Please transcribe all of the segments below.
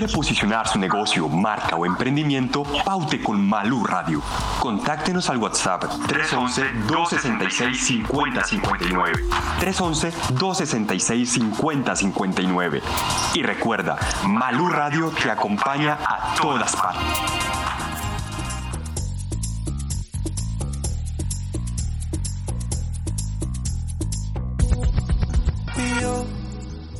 quiere posicionar su negocio, marca o emprendimiento, paute con Malú Radio. Contáctenos al WhatsApp 311-266-5059. 311-266-5059. Y recuerda, Malú Radio te acompaña a todas partes.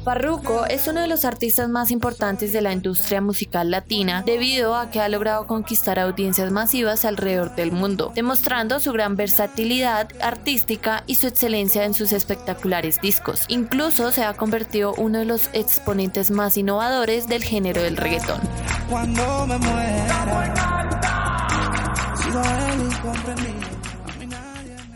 Farruko es uno de los artistas más importantes de la industria musical latina debido a que ha logrado conquistar audiencias masivas alrededor del mundo, demostrando su gran versatilidad artística y su excelencia en sus espectaculares discos. Incluso se ha convertido uno de los exponentes más innovadores del género del reggaetón.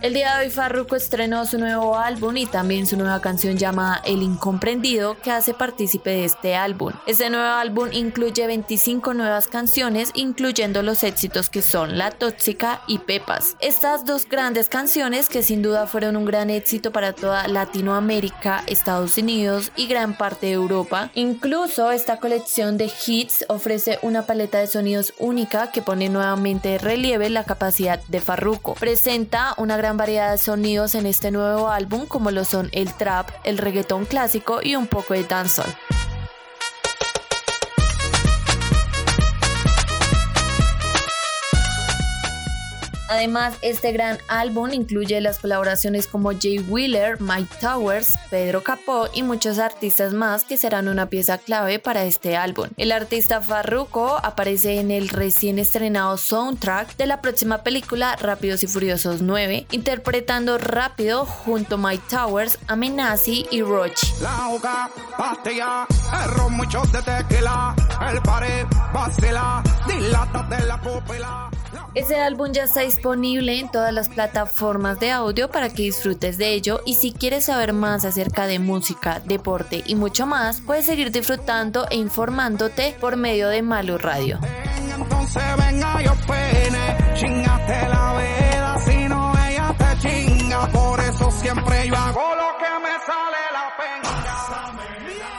El día de hoy Farruko estrenó su nuevo álbum y también su nueva canción llamada El Incomprendido que hace partícipe de este álbum. Este nuevo álbum incluye 25 nuevas canciones incluyendo los éxitos que son La Tóxica y Pepas. Estas dos grandes canciones que sin duda fueron un gran éxito para toda Latinoamérica, Estados Unidos y gran parte de Europa. Incluso esta colección de hits ofrece una paleta de sonidos única que pone nuevamente de relieve la capacidad de Farruko. Presenta una gran variedad de sonidos en este nuevo álbum como lo son el trap, el reggaetón clásico y un poco de dancehall. Además, este gran álbum incluye las colaboraciones como Jay Wheeler, Mike Towers, Pedro Capó y muchos artistas más que serán una pieza clave para este álbum. El artista Farruko aparece en el recién estrenado soundtrack de la próxima película Rápidos y Furiosos 9, interpretando rápido junto a Mike Towers, Amenazi y Rochi. Ese álbum ya está disponible en todas las plataformas de audio para que disfrutes de ello y si quieres saber más acerca de música, deporte y mucho más, puedes seguir disfrutando e informándote por medio de Malu Radio.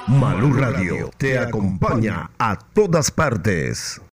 Malu Radio te acompaña a todas partes.